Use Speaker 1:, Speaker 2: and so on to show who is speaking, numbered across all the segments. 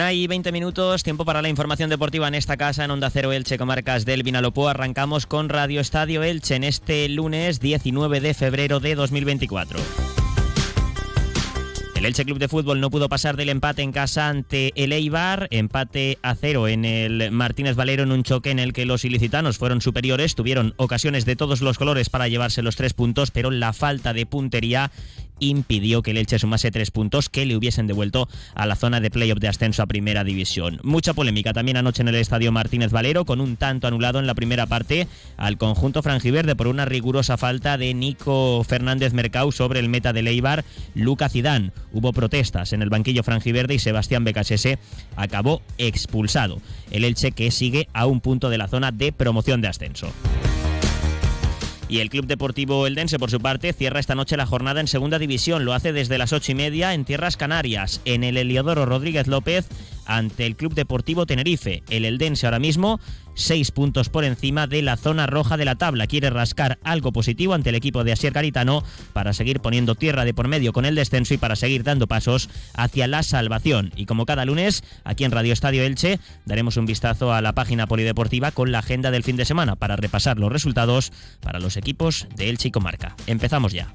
Speaker 1: Una y 20 minutos, tiempo para la información deportiva en esta casa, en Onda Cero Elche, comarcas del Vinalopó. Arrancamos con Radio Estadio Elche en este lunes 19 de febrero de 2024. El Elche Club de Fútbol no pudo pasar del empate en casa ante el Eibar, empate a cero en el Martínez Valero en un choque en el que los ilicitanos fueron superiores, tuvieron ocasiones de todos los colores para llevarse los tres puntos, pero la falta de puntería impidió que el Elche sumase tres puntos que le hubiesen devuelto a la zona de playoff de ascenso a Primera División. Mucha polémica también anoche en el Estadio Martínez Valero con un tanto anulado en la primera parte al conjunto franjiverde por una rigurosa falta de Nico Fernández Mercau sobre el meta de Leibar, Luca Zidane. Hubo protestas en el banquillo franjiverde y Sebastián Becasese acabó expulsado. El Elche que sigue a un punto de la zona de promoción de ascenso. Y el Club Deportivo Eldense, por su parte, cierra esta noche la jornada en Segunda División. Lo hace desde las ocho y media en Tierras Canarias, en el Heliodoro Rodríguez López, ante el Club Deportivo Tenerife. El Eldense ahora mismo seis puntos por encima de la zona roja de la tabla. Quiere rascar algo positivo ante el equipo de Asier Caritano para seguir poniendo tierra de por medio con el descenso y para seguir dando pasos hacia la salvación. Y como cada lunes, aquí en Radio Estadio Elche, daremos un vistazo a la página polideportiva con la agenda del fin de semana para repasar los resultados para los equipos de Elche y Comarca. Empezamos ya.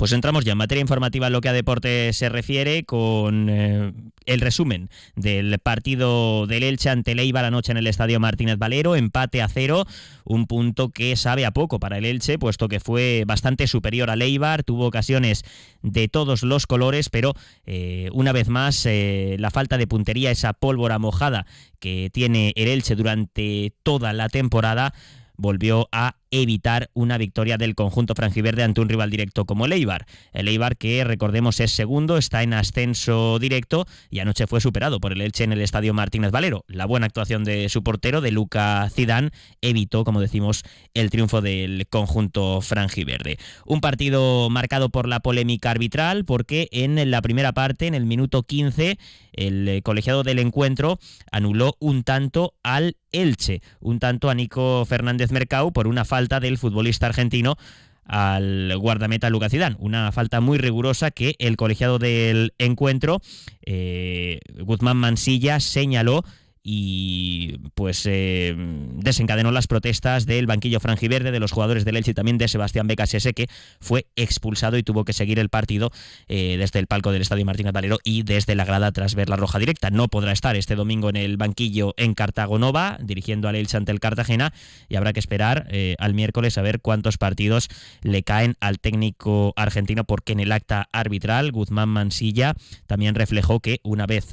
Speaker 1: Pues entramos ya en materia informativa en lo que a deporte se refiere con eh, el resumen del partido del Elche ante Leiva la noche en el Estadio Martínez Valero, empate a cero, un punto que sabe a poco para el Elche, puesto que fue bastante superior a Leibar, tuvo ocasiones de todos los colores, pero eh, una vez más eh, la falta de puntería, esa pólvora mojada que tiene el Elche durante toda la temporada, volvió a evitar una victoria del conjunto franjiverde ante un rival directo como el Eibar. El Eibar que recordemos es segundo, está en ascenso directo y anoche fue superado por el Elche en el Estadio Martínez Valero. La buena actuación de su portero, de Luca Zidane, evitó, como decimos, el triunfo del conjunto franjiverde. Un partido marcado por la polémica arbitral porque en la primera parte, en el minuto 15, el colegiado del encuentro anuló un tanto al Elche, un tanto a Nico Fernández Mercau por una falta del futbolista argentino al guardameta Lucas Zidane. Una falta muy rigurosa que el colegiado del encuentro, eh, Guzmán Mansilla, señaló y pues eh, desencadenó las protestas del banquillo franjiverde, de los jugadores del Elche y también de Sebastián Becasese, que fue expulsado y tuvo que seguir el partido eh, desde el palco del Estadio Martín Catalero y desde la grada tras ver la roja directa. No podrá estar este domingo en el banquillo en Cartago Nova, dirigiendo al Elche ante el Cartagena, y habrá que esperar eh, al miércoles a ver cuántos partidos le caen al técnico argentino, porque en el acta arbitral Guzmán Mansilla también reflejó que una vez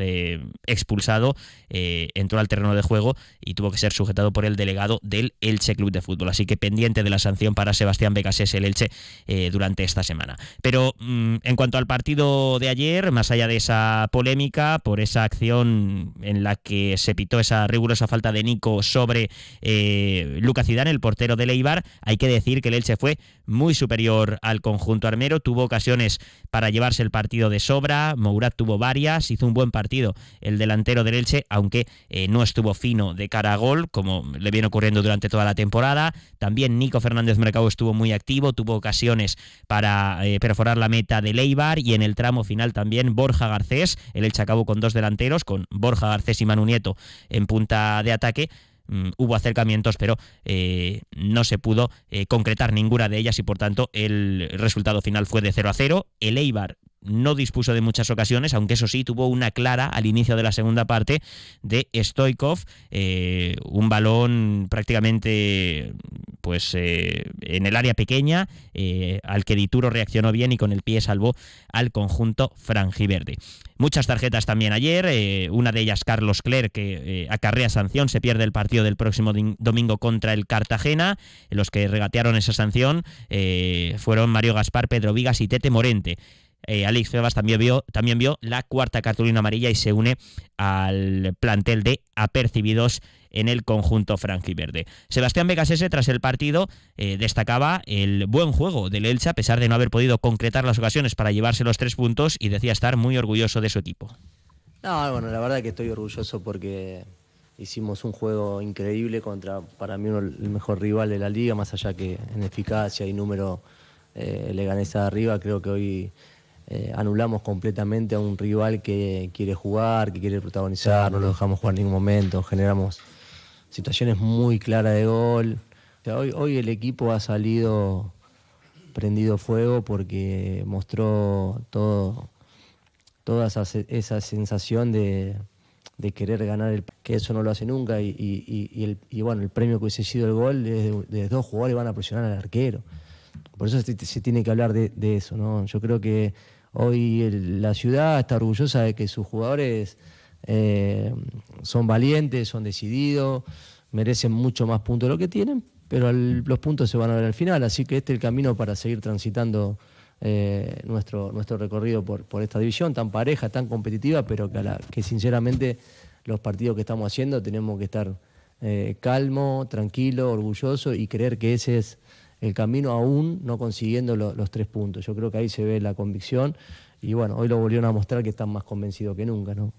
Speaker 1: expulsado, entró al terreno de juego y tuvo que ser sujetado por el delegado del Elche Club de Fútbol. Así que pendiente de la sanción para Sebastián Becasés, el Elche, eh, durante esta semana. Pero mm, en cuanto al partido de ayer, más allá de esa polémica por esa acción en la que se pitó esa rigurosa falta de Nico sobre eh, Lucas Zidane, el portero de Leibar, hay que decir que el Elche fue muy superior al conjunto armero, tuvo ocasiones para llevarse el partido de sobra, Mourad tuvo varias, hizo un buen partido el delantero del Elche, aunque eh, no estuvo fino de cara a gol, como le viene ocurriendo durante toda la temporada. También Nico Fernández Mercado estuvo muy activo, tuvo ocasiones para eh, perforar la meta de Leibar y en el tramo final también Borja Garcés, el Elche acabó con dos delanteros, con Borja Garcés y Manu Nieto en punta de ataque mm, hubo acercamientos, pero eh, no se pudo concretar ninguna de ellas y por tanto el resultado final fue de 0 a 0. El Eibar no dispuso de muchas ocasiones, aunque eso sí, tuvo una clara al inicio de la segunda parte de Stoikov, eh, un balón prácticamente pues eh, en el área pequeña, eh, al que Dituro reaccionó bien y con el pie salvó al conjunto franjiverde. Muchas tarjetas también ayer, una de ellas Carlos Cler, que acarrea sanción, se pierde el partido del próximo domingo contra el Cartagena. Los que regatearon esa sanción fueron Mario Gaspar, Pedro Vigas y Tete Morente. Eh, Alex Febas también vio, también vio la cuarta cartulina amarilla y se une al plantel de apercibidos en el conjunto franjiverde. Sebastián Becasese, tras el partido, eh, destacaba el buen juego del Elche, a pesar de no haber podido concretar las ocasiones para llevarse los tres puntos, y decía estar muy orgulloso de su equipo.
Speaker 2: No, bueno, la verdad que estoy orgulloso porque hicimos un juego increíble contra, para mí, uno, el mejor rival de la liga, más allá que en eficacia y número eh, le gané arriba, creo que hoy eh, anulamos completamente a un rival que quiere jugar, que quiere protagonizar, no lo dejamos jugar en ningún momento, generamos situaciones muy claras de gol. hoy, el equipo ha salido prendido fuego porque mostró toda esa, sensación de, querer ganar, el, que eso no lo hace nunca, y, el, bueno, el premio que hubiese sido el gol, de, dos jugadores van a presionar al arquero. Por eso se, tiene que hablar de, de, eso, ¿no? Yo creo que Hoy la ciudad está orgullosa de que sus jugadores eh, son valientes, son decididos, merecen mucho más puntos de lo que tienen, pero los puntos se van a ver al final, así que este es el camino para seguir transitando eh, nuestro, nuestro recorrido por, por, esta división tan pareja, tan competitiva, pero que, sinceramente los partidos que estamos haciendo tenemos que estar eh, calmo, tranquilo, orgulloso y creer que ese es el camino aún no consiguiendo los tres puntos. Yo creo que ahí se ve la convicción y bueno, hoy lo volvieron a mostrar que están más convencidos que nunca, ¿no?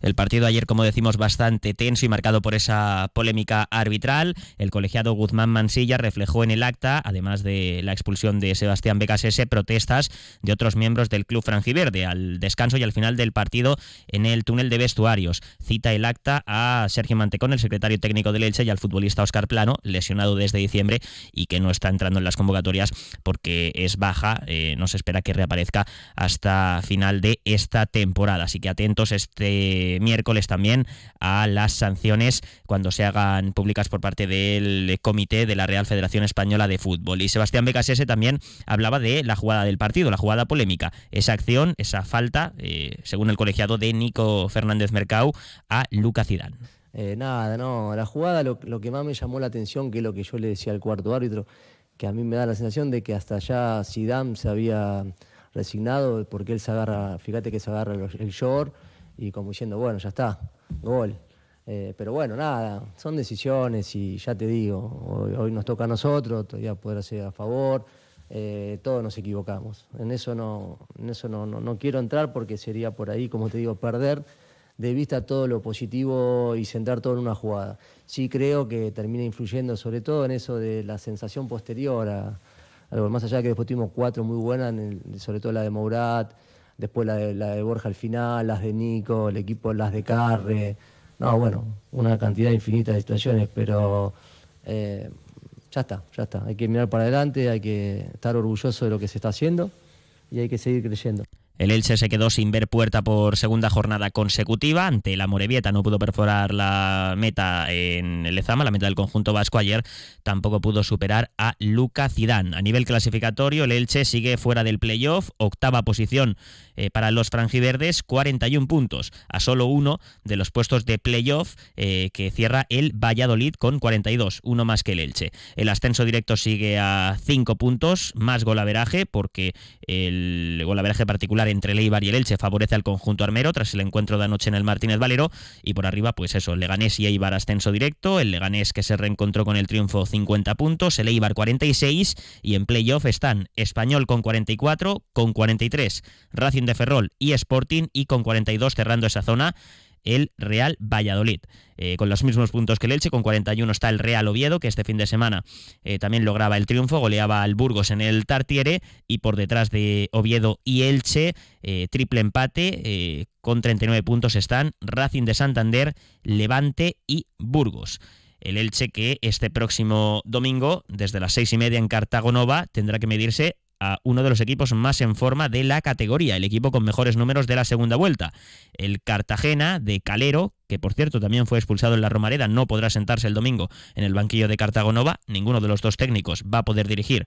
Speaker 1: El partido ayer, como decimos, bastante tenso y marcado por esa polémica arbitral. El colegiado Guzmán Mansilla reflejó en el acta, además de la expulsión de Sebastián Becasese, protestas de otros miembros del club franjiverde al descanso y al final del partido en el túnel de vestuarios. Cita el acta a Sergio Mantecón, el secretario técnico del Elche, y al futbolista Oscar Plano, lesionado desde diciembre y que no está entrando en las convocatorias porque es baja. Eh, no se espera que reaparezca hasta final de esta temporada. Así que atentos este miércoles también a las sanciones cuando se hagan públicas por parte del comité de la Real Federación Española de Fútbol. Y Sebastián Becasese también hablaba de la jugada del partido, la jugada polémica, esa acción, esa falta, eh, según el colegiado de Nico Fernández Mercau, a Luca Zidane.
Speaker 2: Eh, nada, no, la jugada lo, que más me llamó la atención, que es lo que yo le decía al cuarto árbitro, que a mí me da la sensación de que hasta allá Zidane se había resignado porque él se agarra, fíjate que se agarra el short y como diciendo, bueno, ya está, gol. Eh, pero bueno, nada, son decisiones y ya te digo, hoy, nos toca a nosotros, todavía poder hacer a favor, eh, todos nos equivocamos. En eso, no, en eso no, no, quiero entrar porque sería por ahí, como te digo, perder de vista todo lo positivo y centrar todo en una jugada. Sí creo que termina influyendo sobre todo en eso de la sensación posterior a, algo más allá que después tuvimos cuatro muy buenas, sobre todo la de Mourat, después la de, la de Borja al final, las de Nico, el equipo, las de Carre. No, bueno, una cantidad infinita de situaciones, pero eh, ya está, ya está. Hay que mirar para adelante, hay que estar orgulloso de lo que se está haciendo y hay que seguir creyendo.
Speaker 1: El Elche se quedó sin ver puerta por segunda jornada consecutiva. Ante la Morevieta no pudo perforar la meta en el Ezama, la meta del conjunto vasco ayer. Tampoco pudo superar a Luca Zidane. A nivel clasificatorio, el Elche sigue fuera del playoff, octava posición eh, para los franjiverdes, 41 puntos, a solo uno de los puestos de playoff eh, que cierra el Valladolid con 42, uno más que el Elche. El ascenso directo sigue a 5 puntos, más golaveraje, porque el golaveraje particular entre el y el Elche favorece al conjunto armero tras el encuentro de anoche en el Martínez Valero. Y por arriba, pues eso, Leganés y Eibar ascenso directo, el Leganés que se reencontró con el triunfo 50 puntos, el Eibar 46 y en playoff están Español con 44, con 43 Racing de Ferrol y Sporting y con 42 cerrando esa zona el Real Valladolid. Eh, con los mismos puntos que el Elche, con 41 está el Real Oviedo, que este fin de semana eh, también lograba el triunfo, goleaba al Burgos en el Tartiere, y por detrás de Oviedo y Elche, eh, triple empate, con 39 puntos están Racing de Santander, Levante y Burgos. El Elche que este próximo domingo, desde las seis y media en Cartago Nova, tendrá que medirse a uno de los equipos más en forma de la categoría, el equipo con mejores números de la segunda vuelta. El Cartagena de Calero, que por cierto también fue expulsado en la Romareda, no podrá sentarse el domingo en el banquillo de Cartagonova. Ninguno de los dos técnicos va a poder dirigir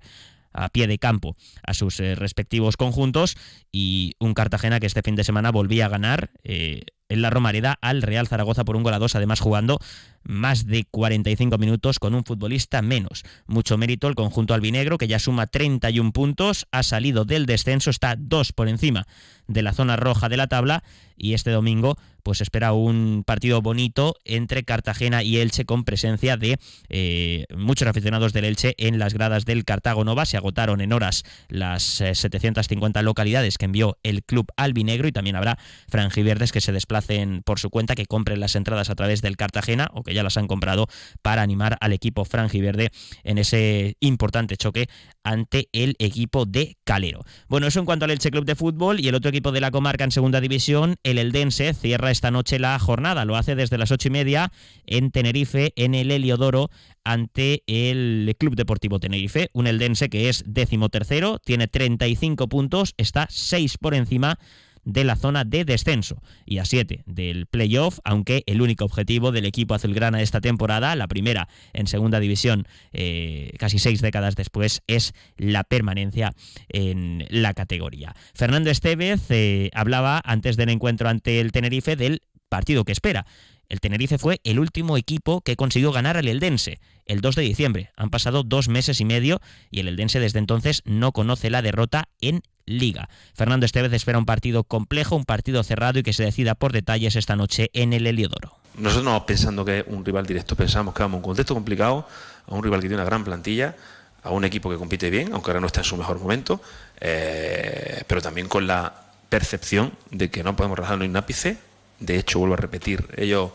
Speaker 1: a pie de campo a sus eh, respectivos conjuntos y un Cartagena que este fin de semana volvía a ganar. Eh, en la Romareda al Real Zaragoza por un gol a dos, además jugando más de 45 minutos con un futbolista menos. Mucho mérito el conjunto albinegro que ya suma 31 puntos, ha salido del descenso, está dos por encima de la zona roja de la tabla y este domingo pues espera un partido bonito entre Cartagena y Elche con presencia de eh, muchos aficionados del Elche en las gradas del Cartago Nova. Se agotaron en horas las 750 eh, localidades que envió el club albinegro y también habrá franjiverdes que se desplacen por su cuenta, que compren las entradas a través del Cartagena o que ya las han comprado para animar al equipo franjiverde en ese importante choque ante el equipo de Calero. Bueno, eso en cuanto al Elche Club de Fútbol y el otro equipo de la comarca en segunda división, el Eldense, cierra esta noche la jornada. Lo hace desde las ocho y media en Tenerife, en el Heliodoro, ante el Club Deportivo Tenerife. Un Eldense que es décimo tercero, tiene 35 puntos, está 6 por encima de la zona de descenso y a 7 del playoff, aunque el único objetivo del equipo azulgrana esta temporada, la primera en segunda división eh, casi seis décadas después, es la permanencia en la categoría. Fernando Estevez eh, hablaba antes del encuentro ante el Tenerife del partido que espera. El Tenerife fue el último equipo que consiguió ganar al Eldense el 2 de diciembre. Han pasado dos meses y medio y el Eldense desde entonces no conoce la derrota en Liga. Fernando Estevez espera un partido complejo, un partido cerrado y que se decida por detalles esta noche en el Heliodoro.
Speaker 3: Nosotros no pensando que un rival directo, pensamos que vamos a un contexto complicado, a un rival que tiene una gran plantilla, a un equipo que compite bien, aunque ahora no está en su mejor momento, eh, pero también con la percepción de que no podemos rajarnos un ápice. De hecho, vuelvo a repetir, ellos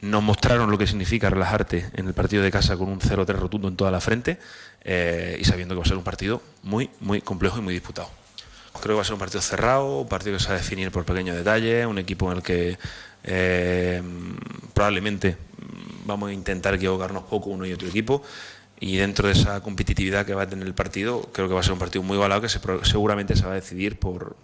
Speaker 3: nos mostraron lo que significa relajarte en el partido de casa con un 0-3 rotundo en toda la frente eh, y sabiendo que va a ser un partido muy, muy complejo y muy disputado. Creo que va a ser un partido cerrado, un partido que se va a definir por pequeños detalles, un equipo en el que eh, probablemente vamos a intentar equivocarnos poco uno y otro equipo y dentro de esa competitividad que va a tener el partido, creo que va a ser un partido muy igualado que seguramente se va a decidir por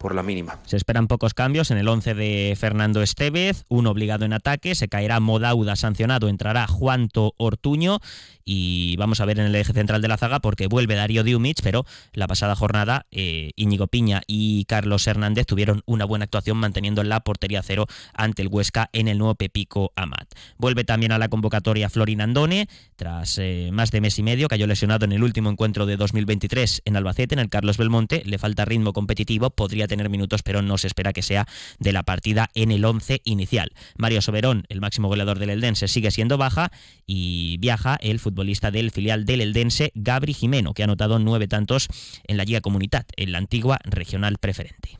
Speaker 3: por la mínima.
Speaker 1: Se esperan pocos cambios. En el 11 de Fernando Estevez, un obligado en ataque, se caerá Modauda sancionado, entrará Juanto Ortuño. Y vamos a ver en el eje central de la zaga porque vuelve Darío Diumich, pero la pasada jornada eh, Íñigo Piña y Carlos Hernández tuvieron una buena actuación manteniendo la portería cero ante el Huesca en el nuevo Pepico Amat. Vuelve también a la convocatoria Florin Andone, tras eh, más de mes y medio, cayó lesionado en el último encuentro de 2023 en Albacete, en el Carlos Belmonte, le falta ritmo competitivo, podría tener minutos, pero no se espera que sea de la partida en el 11 inicial. Mario Soberón, el máximo goleador del Eldense, sigue siendo baja y viaja el futbolista del filial del Eldense, Gabri Jimeno, que ha anotado nueve tantos en la Liga Comunidad, en la antigua regional preferente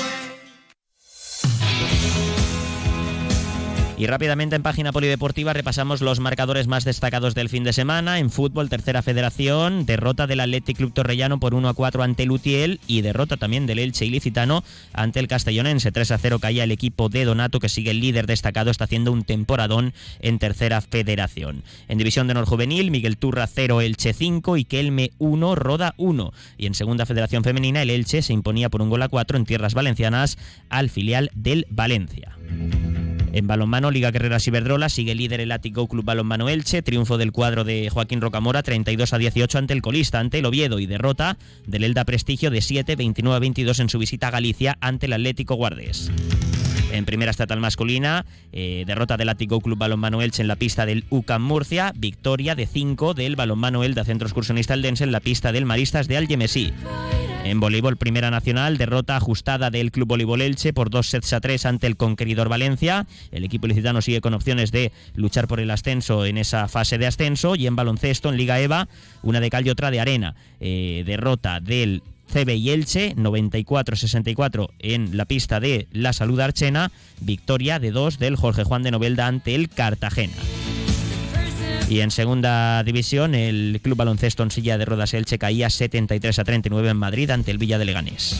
Speaker 1: Y rápidamente en página polideportiva repasamos los marcadores más destacados del fin de semana. En fútbol, tercera federación, derrota del Athletic Club Torrellano por 1 a 4 ante Lutiel y derrota también del Elche Ilicitano ante el Castellonense. 3 a 0 caía el equipo de Donato, que sigue el líder destacado, está haciendo un temporadón en tercera federación. En división de honor juvenil, Miguel Turra 0, Elche 5 y Kelme 1, Roda 1. Y en segunda federación femenina, el Elche se imponía por un gol a 4 en tierras valencianas al filial del Valencia. En balonmano, Liga Guerreras Iberdrola sigue líder el Ático Club Balonmano Elche, triunfo del cuadro de Joaquín Rocamora 32 a 18 ante el colista, ante el Oviedo y derrota del Elda Prestigio de 7, 29 a 22 en su visita a Galicia ante el Atlético Guardés. En primera estatal masculina, eh, derrota del Ático Club Balonmano Elche en la pista del UCAM Murcia, victoria de 5 del Balonmano Elda Centro Excursionista Eldense en la pista del Maristas de Algemesí. En voleibol Primera Nacional, derrota ajustada del Club Voleibol Elche por dos sets a tres ante el Conqueridor Valencia. El equipo licitano sigue con opciones de luchar por el ascenso en esa fase de ascenso. Y en baloncesto, en Liga EVA, una de cal y otra de arena. Eh, derrota del CB y Elche, 94-64 en la pista de la Salud Archena, victoria de dos del Jorge Juan de Novelda ante el Cartagena. Y en segunda división, el Club Baloncesto en silla de Rodas Elche caía 73 a 39 en Madrid ante el Villa de Leganés.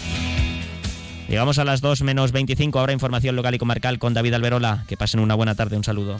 Speaker 1: Llegamos a las 2 menos 25, ahora información local y comarcal con David Alberola. Que pasen una buena tarde, un saludo.